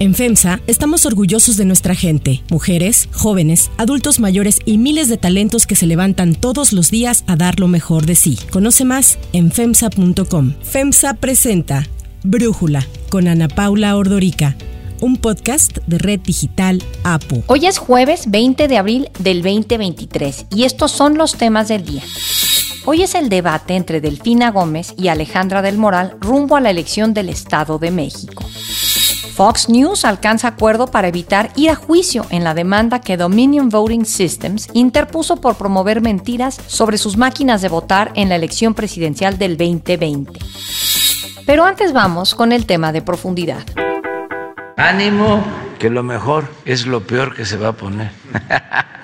En FEMSA estamos orgullosos de nuestra gente, mujeres, jóvenes, adultos mayores y miles de talentos que se levantan todos los días a dar lo mejor de sí. Conoce más en FEMSA.com. FEMSA presenta Brújula con Ana Paula Ordorica un podcast de Red Digital APU. Hoy es jueves 20 de abril del 2023 y estos son los temas del día. Hoy es el debate entre Delfina Gómez y Alejandra del Moral rumbo a la elección del Estado de México. Fox News alcanza acuerdo para evitar ir a juicio en la demanda que Dominion Voting Systems interpuso por promover mentiras sobre sus máquinas de votar en la elección presidencial del 2020. Pero antes vamos con el tema de profundidad. Ánimo, que lo mejor es lo peor que se va a poner.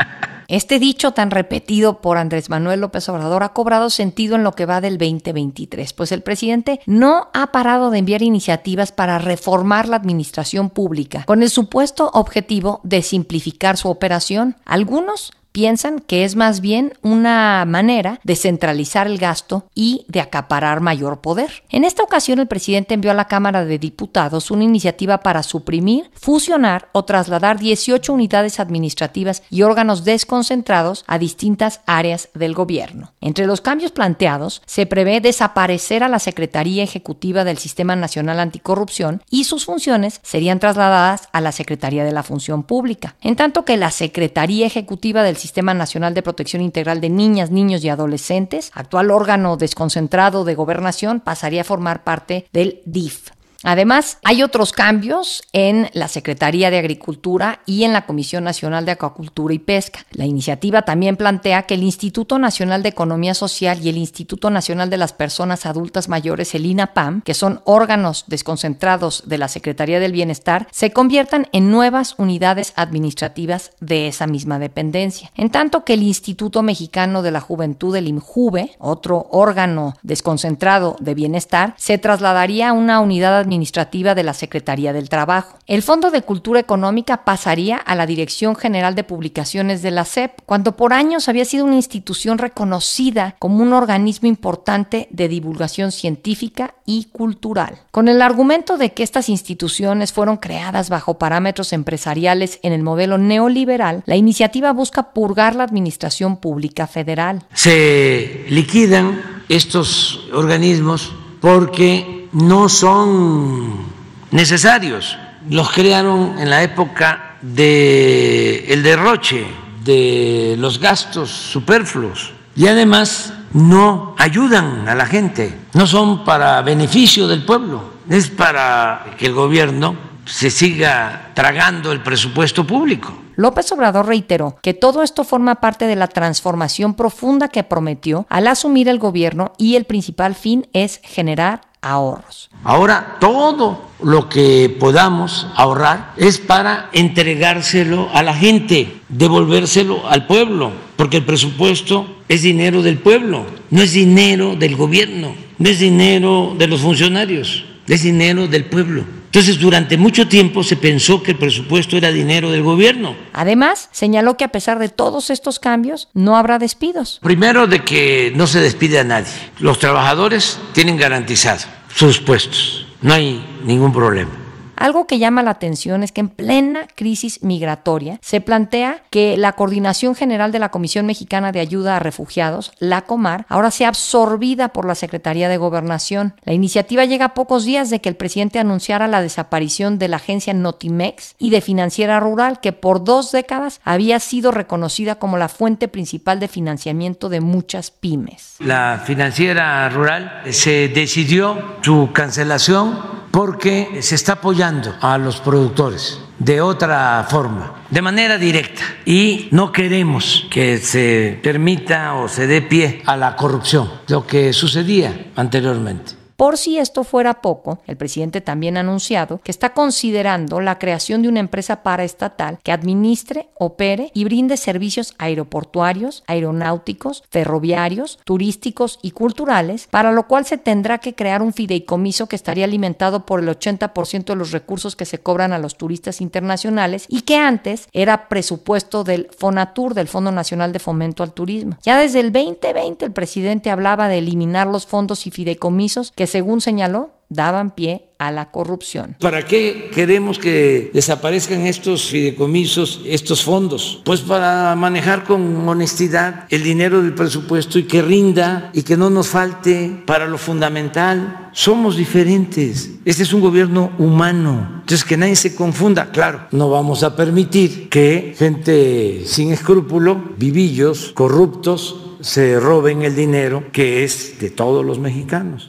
Este dicho tan repetido por Andrés Manuel López Obrador ha cobrado sentido en lo que va del 2023, pues el presidente no ha parado de enviar iniciativas para reformar la administración pública, con el supuesto objetivo de simplificar su operación. Algunos piensan que es más bien una manera de centralizar el gasto y de acaparar mayor poder. En esta ocasión el presidente envió a la Cámara de Diputados una iniciativa para suprimir, fusionar o trasladar 18 unidades administrativas y órganos desconcentrados a distintas áreas del gobierno. Entre los cambios planteados se prevé desaparecer a la Secretaría Ejecutiva del Sistema Nacional Anticorrupción y sus funciones serían trasladadas a la Secretaría de la Función Pública, en tanto que la Secretaría Ejecutiva del Sistema Nacional de Protección Integral de Niñas, Niños y Adolescentes, actual órgano desconcentrado de gobernación, pasaría a formar parte del DIF. Además, hay otros cambios en la Secretaría de Agricultura y en la Comisión Nacional de Acuacultura y Pesca. La iniciativa también plantea que el Instituto Nacional de Economía Social y el Instituto Nacional de las Personas Adultas Mayores, el INAPAM, que son órganos desconcentrados de la Secretaría del Bienestar, se conviertan en nuevas unidades administrativas de esa misma dependencia. En tanto que el Instituto Mexicano de la Juventud, el IMJUVE, otro órgano desconcentrado de bienestar, se trasladaría a una unidad administrativa administrativa de la Secretaría del Trabajo. El Fondo de Cultura Económica pasaría a la Dirección General de Publicaciones de la SEP, cuando por años había sido una institución reconocida como un organismo importante de divulgación científica y cultural. Con el argumento de que estas instituciones fueron creadas bajo parámetros empresariales en el modelo neoliberal, la iniciativa busca purgar la administración pública federal. Se liquidan estos organismos porque no son necesarios. Los crearon en la época del el derroche, de los gastos superfluos y además no ayudan a la gente, no son para beneficio del pueblo, es para que el gobierno se siga tragando el presupuesto público. López Obrador reiteró que todo esto forma parte de la transformación profunda que prometió al asumir el gobierno y el principal fin es generar ahorros. Ahora todo lo que podamos ahorrar es para entregárselo a la gente, devolvérselo al pueblo, porque el presupuesto es dinero del pueblo, no es dinero del gobierno, no es dinero de los funcionarios, es dinero del pueblo. Entonces, durante mucho tiempo se pensó que el presupuesto era dinero del gobierno. Además, señaló que a pesar de todos estos cambios, no habrá despidos. Primero, de que no se despide a nadie. Los trabajadores tienen garantizado sus puestos. No hay ningún problema. Algo que llama la atención es que en plena crisis migratoria se plantea que la Coordinación General de la Comisión Mexicana de Ayuda a Refugiados, la COMAR, ahora sea absorbida por la Secretaría de Gobernación. La iniciativa llega a pocos días de que el presidente anunciara la desaparición de la agencia Notimex y de Financiera Rural, que por dos décadas había sido reconocida como la fuente principal de financiamiento de muchas pymes. La Financiera Rural se decidió su cancelación porque se está apoyando a los productores de otra forma, de manera directa. Y no queremos que se permita o se dé pie a la corrupción, lo que sucedía anteriormente. Por si esto fuera poco, el presidente también ha anunciado que está considerando la creación de una empresa paraestatal que administre, opere y brinde servicios aeroportuarios, aeronáuticos, ferroviarios, turísticos y culturales, para lo cual se tendrá que crear un fideicomiso que estaría alimentado por el 80% de los recursos que se cobran a los turistas internacionales y que antes era presupuesto del FONATUR, del Fondo Nacional de Fomento al Turismo. Ya desde el 2020 el presidente hablaba de eliminar los fondos y fideicomisos que según señaló, daban pie a la corrupción. ¿Para qué queremos que desaparezcan estos fideicomisos, estos fondos? Pues para manejar con honestidad el dinero del presupuesto y que rinda y que no nos falte para lo fundamental. Somos diferentes. Este es un gobierno humano. Entonces que nadie se confunda. Claro, no vamos a permitir que gente sin escrúpulo, vivillos, corruptos, se roben el dinero que es de todos los mexicanos.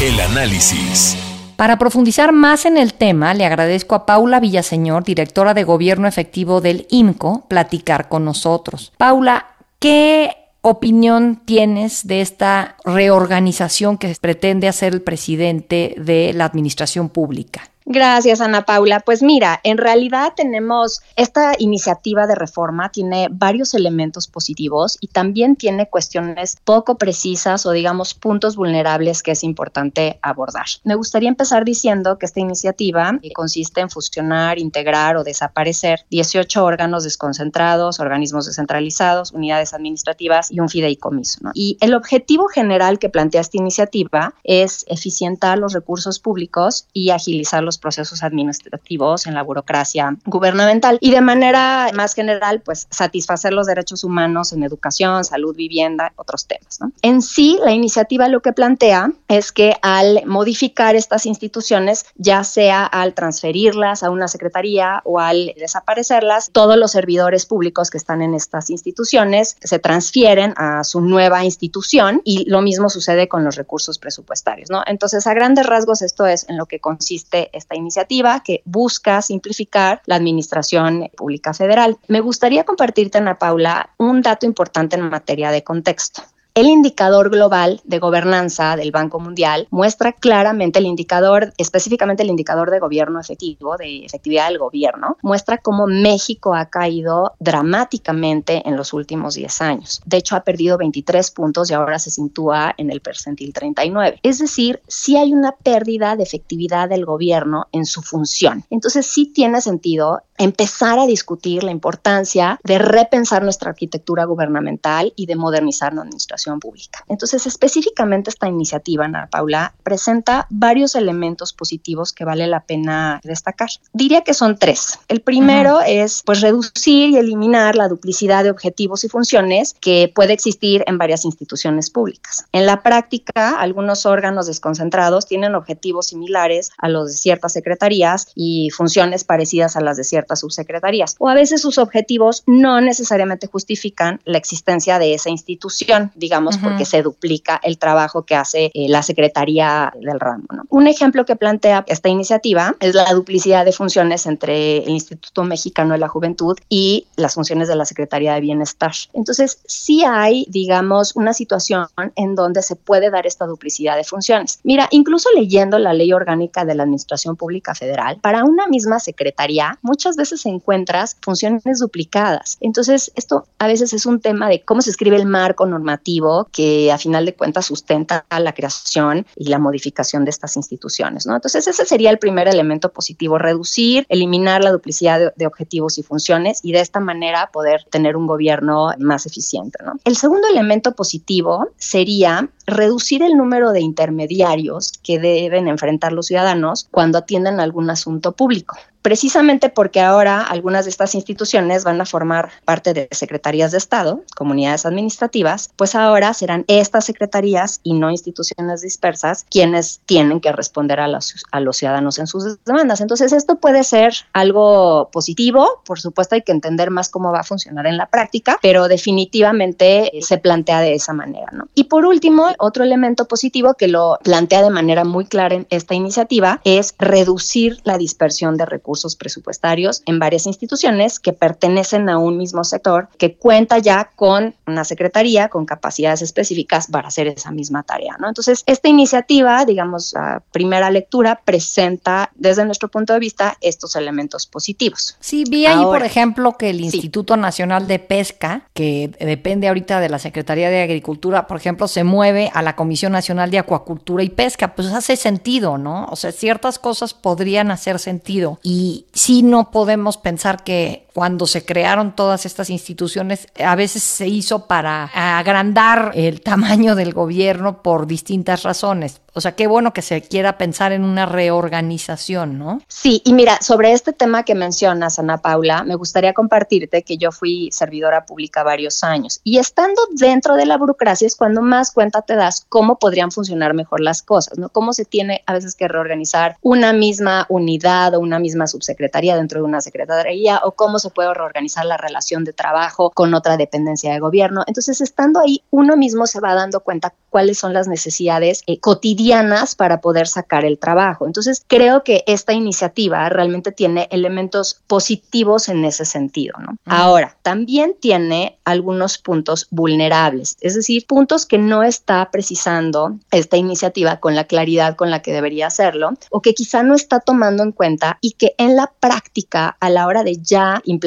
El análisis. Para profundizar más en el tema, le agradezco a Paula Villaseñor, directora de Gobierno Efectivo del IMCO, platicar con nosotros. Paula, ¿qué opinión tienes de esta reorganización que pretende hacer el presidente de la Administración Pública? Gracias, Ana Paula. Pues mira, en realidad tenemos esta iniciativa de reforma, tiene varios elementos positivos y también tiene cuestiones poco precisas o digamos puntos vulnerables que es importante abordar. Me gustaría empezar diciendo que esta iniciativa consiste en fusionar, integrar o desaparecer 18 órganos desconcentrados, organismos descentralizados, unidades administrativas y un fideicomiso. Y el objetivo general que plantea esta iniciativa es eficientar los recursos públicos y agilizar los procesos administrativos en la burocracia gubernamental y de manera más general, pues satisfacer los derechos humanos en educación, salud, vivienda, otros temas. En sí, la iniciativa lo que plantea es que al modificar estas instituciones, ya sea al transferirlas a una secretaría o al desaparecerlas, todos los servidores públicos que están en estas instituciones se transfieren a su nueva institución y lo mismo sucede con los recursos presupuestarios. Entonces, a grandes rasgos, esto es en lo que consiste iniciativa que busca simplificar la administración pública federal. Me gustaría compartirte, Ana Paula, un dato importante en materia de contexto. El indicador global de gobernanza del Banco Mundial muestra claramente el indicador, específicamente el indicador de gobierno efectivo, de efectividad del gobierno, muestra cómo México ha caído dramáticamente en los últimos 10 años. De hecho, ha perdido 23 puntos y ahora se sitúa en el percentil 39. Es decir, sí hay una pérdida de efectividad del gobierno en su función. Entonces, sí tiene sentido empezar a discutir la importancia de repensar nuestra arquitectura gubernamental y de modernizar la administración pública. Entonces, específicamente esta iniciativa, Ana Paula, presenta varios elementos positivos que vale la pena destacar. Diría que son tres. El primero es pues reducir y eliminar la duplicidad de objetivos y funciones que puede existir en varias instituciones públicas. En la práctica, algunos órganos desconcentrados tienen objetivos similares a los de ciertas secretarías y funciones parecidas a las de ciertas subsecretarías. O a veces sus objetivos no necesariamente justifican la existencia de esa institución, digamos, porque se duplica el trabajo que hace eh, la Secretaría del ramo. Un ejemplo que plantea esta iniciativa es la duplicidad de funciones entre el Instituto Mexicano de la Juventud y las funciones de la Secretaría de Bienestar. Entonces, sí hay, digamos, una situación en donde se puede dar esta duplicidad de funciones. Mira, incluso leyendo la ley orgánica de la Administración Pública Federal, para una misma secretaría, muchas veces encuentras funciones duplicadas. Entonces, esto a veces es un tema de cómo se escribe el marco normativo que a final de cuentas sustenta la creación y la modificación de estas instituciones, ¿no? Entonces, ese sería el primer elemento positivo, reducir, eliminar la duplicidad de, de objetivos y funciones y de esta manera poder tener un gobierno más eficiente, ¿no? El segundo elemento positivo sería reducir el número de intermediarios que deben enfrentar los ciudadanos cuando atienden algún asunto público precisamente porque ahora algunas de estas instituciones van a formar parte de secretarías de Estado, comunidades administrativas, pues ahora serán estas secretarías y no instituciones dispersas quienes tienen que responder a los, a los ciudadanos en sus demandas. Entonces, esto puede ser algo positivo, por supuesto hay que entender más cómo va a funcionar en la práctica, pero definitivamente se plantea de esa manera. ¿no? Y por último, otro elemento positivo que lo plantea de manera muy clara en esta iniciativa es reducir la dispersión de recursos presupuestarios en varias instituciones que pertenecen a un mismo sector que cuenta ya con una secretaría con capacidades específicas para hacer esa misma tarea. ¿no? Entonces, esta iniciativa, digamos, la primera lectura, presenta desde nuestro punto de vista estos elementos positivos. Sí, vi ahí, por ejemplo, que el Instituto Nacional de Pesca, que depende ahorita de la Secretaría de Agricultura, por ejemplo, se mueve a la Comisión Nacional de Acuacultura y Pesca. Pues hace sentido, ¿no? O sea, ciertas cosas podrían hacer sentido. Y sí no podemos pensar que cuando se crearon todas estas instituciones, a veces se hizo para agrandar el tamaño del gobierno por distintas razones. O sea, qué bueno que se quiera pensar en una reorganización, ¿no? Sí, y mira, sobre este tema que mencionas, Ana Paula, me gustaría compartirte que yo fui servidora pública varios años y estando dentro de la burocracia es cuando más cuenta te das cómo podrían funcionar mejor las cosas, ¿no? Cómo se tiene a veces que reorganizar una misma unidad o una misma subsecretaría dentro de una secretaría o cómo se puede reorganizar la relación de trabajo con otra dependencia de gobierno. Entonces, estando ahí, uno mismo se va dando cuenta cuáles son las necesidades eh, cotidianas para poder sacar el trabajo. Entonces, creo que esta iniciativa realmente tiene elementos positivos en ese sentido, ¿no? Ahora, también tiene algunos puntos vulnerables, es decir, puntos que no está precisando esta iniciativa con la claridad con la que debería hacerlo o que quizá no está tomando en cuenta y que en la práctica, a la hora de ya implementar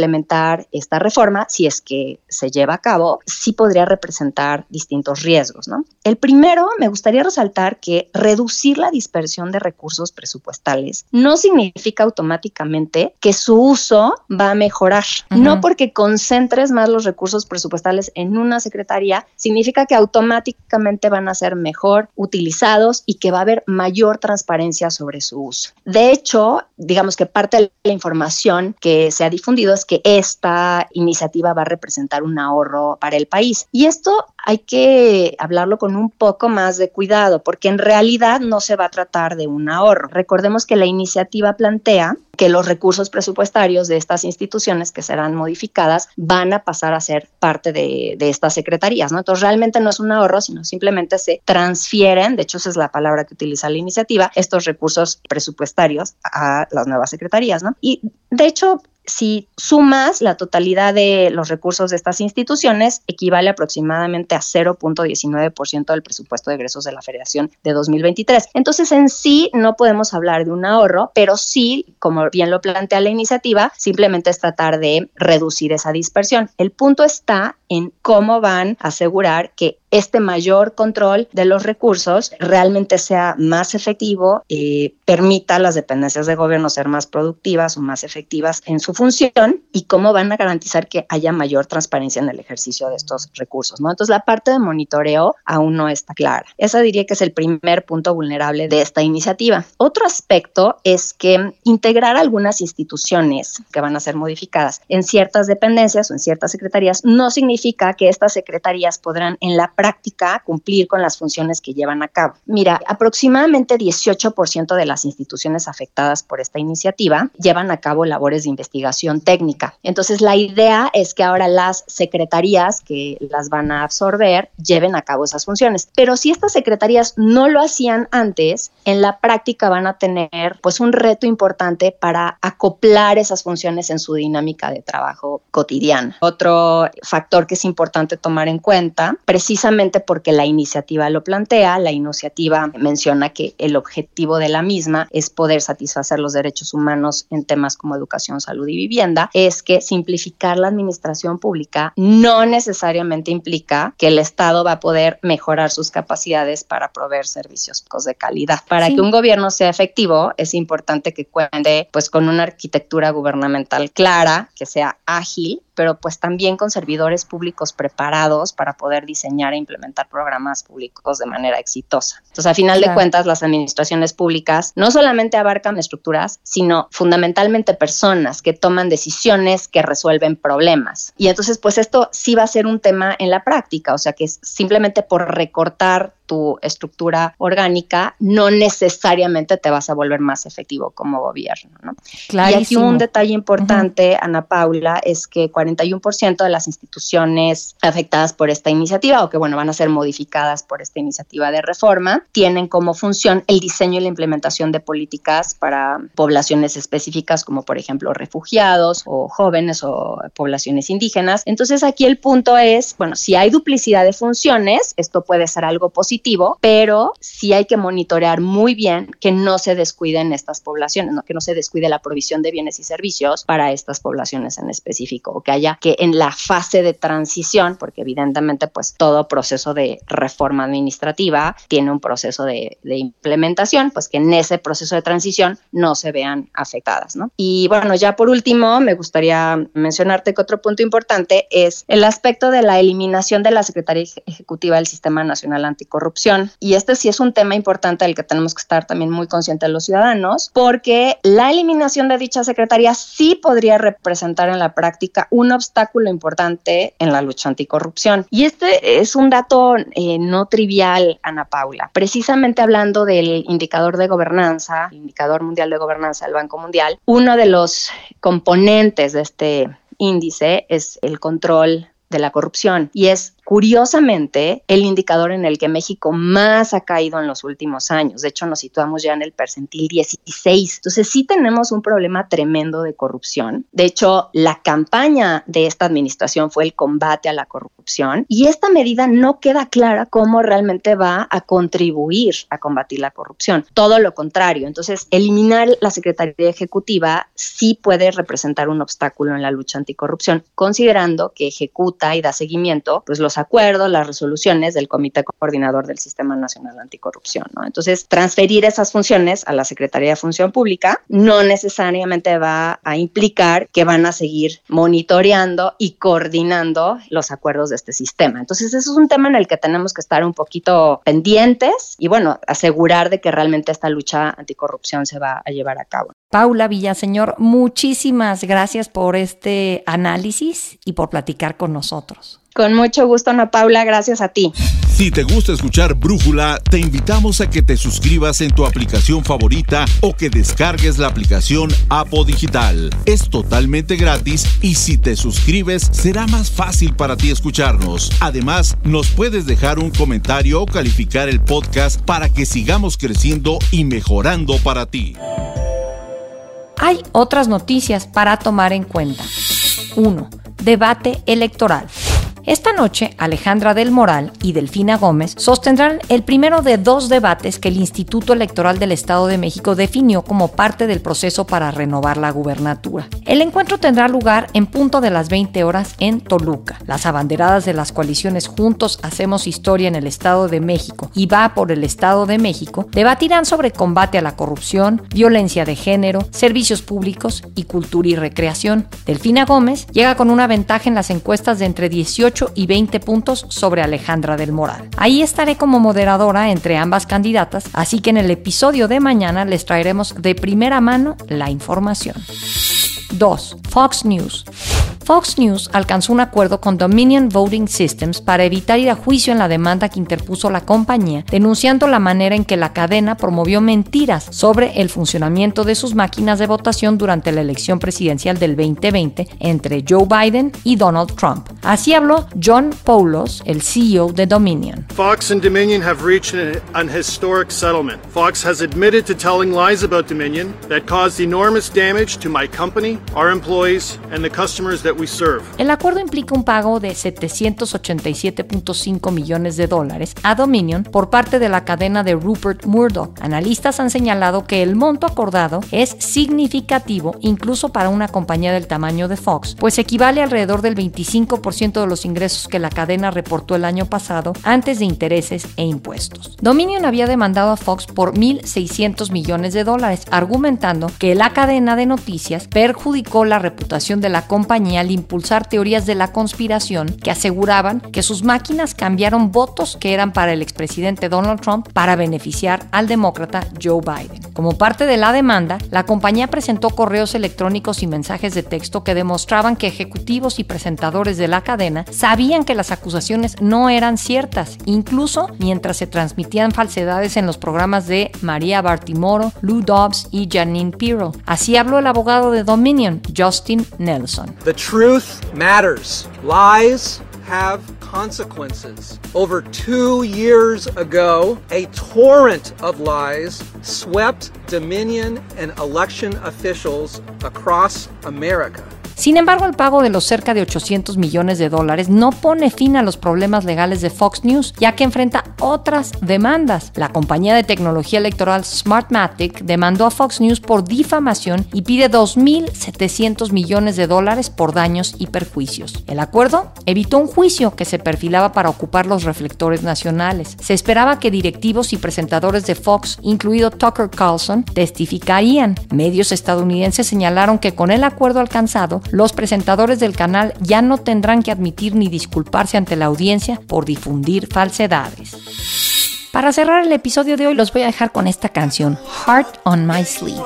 esta reforma, si es que se lleva a cabo, sí podría representar distintos riesgos, ¿no? El primero, me gustaría resaltar que reducir la dispersión de recursos presupuestales no significa automáticamente que su uso va a mejorar. No porque concentres más los recursos presupuestales en una secretaría, significa que automáticamente van a ser mejor utilizados y que va a haber mayor transparencia sobre su uso. De hecho, digamos que parte de la información que se ha difundido es que esta iniciativa va a representar un ahorro para el país. Y esto hay que hablarlo con un poco más de cuidado, porque en realidad no se va a tratar de un ahorro. Recordemos que la iniciativa plantea que los recursos presupuestarios de estas instituciones que serán modificadas van a pasar a ser parte de, estas secretarías, ¿no? Entonces realmente no es un ahorro, sino simplemente se transfieren, de hecho esa es la palabra que utiliza la iniciativa, estos recursos presupuestarios a las nuevas secretarías, ¿no? Y de hecho, si sumas la totalidad de los recursos de estas instituciones, equivale aproximadamente a 0.19% del presupuesto de egresos de la Federación de 2023. Entonces, en sí no podemos hablar de un ahorro, pero sí, como bien lo plantea la iniciativa, simplemente es tratar de reducir esa dispersión. El punto está en cómo van a asegurar que este mayor control de los recursos realmente sea más efectivo y permita a las dependencias de gobierno ser más productivas o más efectivas en su función y cómo van a garantizar que haya mayor transparencia en el ejercicio de estos recursos, ¿no? Entonces la parte de monitoreo aún no está clara. Esa diría que es el primer punto vulnerable de esta iniciativa. Otro aspecto es que integrar algunas instituciones que van a ser modificadas en ciertas dependencias o en ciertas secretarías no significa que estas secretarías podrán en la práctica cumplir con las funciones que llevan a cabo. Mira, aproximadamente 18% de las instituciones afectadas por esta iniciativa llevan a cabo labores de investigación técnica. Entonces, la idea es que ahora las secretarías que las van a absorber lleven a cabo esas funciones. Pero si estas secretarías no lo hacían antes, en la práctica van a tener pues un reto importante para acoplar esas funciones en su dinámica de trabajo cotidiana. Otro factor que es importante tomar en cuenta, precisamente porque la iniciativa lo plantea, la iniciativa menciona que el objetivo de la misma es poder satisfacer los derechos humanos en temas como educación, salud y vivienda, es que simplificar la administración pública no necesariamente implica que el Estado va a poder mejorar sus capacidades para proveer servicios de calidad. Para que un gobierno sea efectivo, es importante que cuente pues con una arquitectura gubernamental clara, que sea ágil pero pues también con servidores públicos preparados para poder diseñar e implementar programas públicos de manera exitosa. Entonces, a final de cuentas, las administraciones públicas no solamente abarcan estructuras, sino fundamentalmente personas que toman decisiones, que resuelven problemas. Y entonces, pues esto sí va a ser un tema en la práctica, o sea que simplemente por recortar tu estructura orgánica, no necesariamente te vas a volver más efectivo como gobierno. ¿no? Y aquí un detalle importante, Ana Paula, es que 41% de las instituciones afectadas por esta iniciativa o que, bueno, van a ser modificadas por esta iniciativa de reforma, tienen como función el diseño y la implementación de políticas para poblaciones específicas como, por ejemplo, refugiados o jóvenes o poblaciones indígenas. Entonces, aquí el punto es, bueno, si hay duplicidad de funciones, esto puede ser algo positivo pero sí hay que monitorear muy bien que no se descuiden estas poblaciones, que no se descuide la provisión de bienes y servicios para estas poblaciones en específico, o que haya que en la fase de transición, porque evidentemente pues todo proceso de reforma administrativa tiene un proceso de, de implementación, pues que en ese proceso de transición no se vean afectadas, ¿no? Y bueno, ya por último, me gustaría mencionarte que otro punto importante es el aspecto de la eliminación de la Secretaría Ejecutiva del Sistema Nacional Anticorrupción. Y este sí es un tema importante del que tenemos que estar también muy conscientes los ciudadanos, porque la eliminación de dicha secretaría sí podría representar en la práctica un obstáculo importante en la lucha anticorrupción. Y este es un dato eh, no trivial, Ana Paula. Precisamente hablando del indicador de gobernanza, indicador mundial de gobernanza del Banco Mundial, uno de los componentes de este índice es el control de la corrupción y es curiosamente el indicador en el que México más ha caído en los últimos años. De hecho, nos situamos ya en el percentil 16. Entonces, sí tenemos un problema tremendo de corrupción. De hecho, la campaña de esta administración fue el combate a la corrupción y esta medida no queda clara cómo realmente va a contribuir a combatir la corrupción. Todo lo contrario. Entonces, eliminar la Secretaría Ejecutiva sí puede representar un obstáculo en la lucha anticorrupción, considerando que ejecuta y da seguimiento pues los acuerdos, las resoluciones del Comité Coordinador del Sistema Nacional Anticorrupción. ¿no? Entonces, transferir esas funciones a la Secretaría de Función Pública no necesariamente va a implicar que van a seguir monitoreando y coordinando los acuerdos de este sistema. Entonces, eso es un tema en el que tenemos que estar un poquito pendientes y, bueno, asegurar de que realmente esta lucha anticorrupción se va a llevar a cabo. Paula Villaseñor, muchísimas gracias por este análisis y por platicar con nosotros. Con mucho gusto, Ana Paula, gracias a ti. Si te gusta escuchar Brújula, te invitamos a que te suscribas en tu aplicación favorita o que descargues la aplicación Apo Digital. Es totalmente gratis y si te suscribes será más fácil para ti escucharnos. Además, nos puedes dejar un comentario o calificar el podcast para que sigamos creciendo y mejorando para ti. Hay otras noticias para tomar en cuenta. 1. Debate electoral. Esta noche, Alejandra del Moral y Delfina Gómez sostendrán el primero de dos debates que el Instituto Electoral del Estado de México definió como parte del proceso para renovar la gubernatura. El encuentro tendrá lugar en punto de las 20 horas en Toluca. Las abanderadas de las coaliciones Juntos Hacemos Historia en el Estado de México y Va por el Estado de México debatirán sobre combate a la corrupción, violencia de género, servicios públicos y cultura y recreación. Delfina Gómez llega con una ventaja en las encuestas de entre 18 y 20 puntos sobre Alejandra del Moral. Ahí estaré como moderadora entre ambas candidatas, así que en el episodio de mañana les traeremos de primera mano la información. 2. Fox News. Fox News alcanzó un acuerdo con Dominion Voting Systems para evitar ir a juicio en la demanda que interpuso la compañía, denunciando la manera en que la cadena promovió mentiras sobre el funcionamiento de sus máquinas de votación durante la elección presidencial del 2020 entre Joe Biden y Donald Trump. Así habló John Paulos, el CEO de Dominion. Fox and Dominion have reached an, historic settlement. Fox has admitted to telling lies about Dominion that caused enormous damage to my company, our employees, and the customers that el acuerdo implica un pago de 787.5 millones de dólares a Dominion por parte de la cadena de Rupert Murdoch. Analistas han señalado que el monto acordado es significativo incluso para una compañía del tamaño de Fox, pues equivale alrededor del 25% de los ingresos que la cadena reportó el año pasado antes de intereses e impuestos. Dominion había demandado a Fox por 1.600 millones de dólares, argumentando que la cadena de noticias perjudicó la reputación de la compañía al impulsar teorías de la conspiración que aseguraban que sus máquinas cambiaron votos que eran para el expresidente Donald Trump para beneficiar al demócrata Joe Biden. Como parte de la demanda, la compañía presentó correos electrónicos y mensajes de texto que demostraban que ejecutivos y presentadores de la cadena sabían que las acusaciones no eran ciertas, incluso mientras se transmitían falsedades en los programas de María Bartimoro, Lou Dobbs y Janine Pirro. Así habló el abogado de Dominion, Justin Nelson. Truth matters. Lies have consequences. Over two years ago, a torrent of lies swept Dominion and election officials across America. Sin embargo, el pago de los cerca de 800 millones de dólares no pone fin a los problemas legales de Fox News, ya que enfrenta otras demandas. La compañía de tecnología electoral Smartmatic demandó a Fox News por difamación y pide 2.700 millones de dólares por daños y perjuicios. El acuerdo evitó un juicio que se perfilaba para ocupar los reflectores nacionales. Se esperaba que directivos y presentadores de Fox, incluido Tucker Carlson, testificarían. Medios estadounidenses señalaron que con el acuerdo alcanzado, los presentadores del canal ya no tendrán que admitir ni disculparse ante la audiencia por difundir falsedades. Para cerrar el episodio de hoy los voy a dejar con esta canción, Heart on My Sleeve.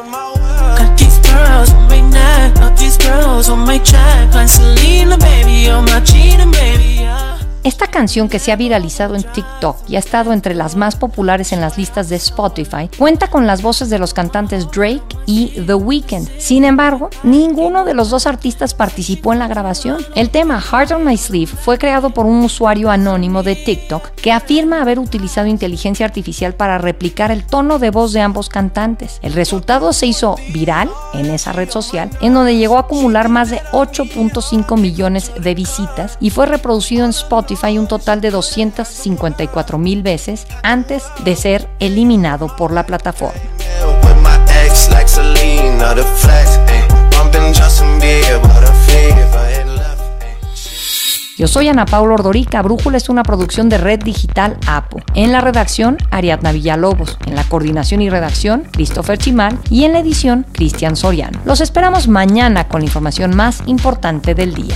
Esta canción que se ha viralizado en TikTok y ha estado entre las más populares en las listas de Spotify cuenta con las voces de los cantantes Drake y The Weeknd. Sin embargo, ninguno de los dos artistas participó en la grabación. El tema Heart on My Sleeve fue creado por un usuario anónimo de TikTok que afirma haber utilizado inteligencia artificial para replicar el tono de voz de ambos cantantes. El resultado se hizo viral en esa red social, en donde llegó a acumular más de 8.5 millones de visitas y fue reproducido en Spotify hay un total de 254 mil veces antes de ser eliminado por la plataforma. Yo soy Ana Paula Ordorica. Brújula es una producción de Red Digital APO. En la redacción, Ariadna Villalobos. En la coordinación y redacción, Christopher Chimal. Y en la edición, Cristian Soriano. Los esperamos mañana con la información más importante del día.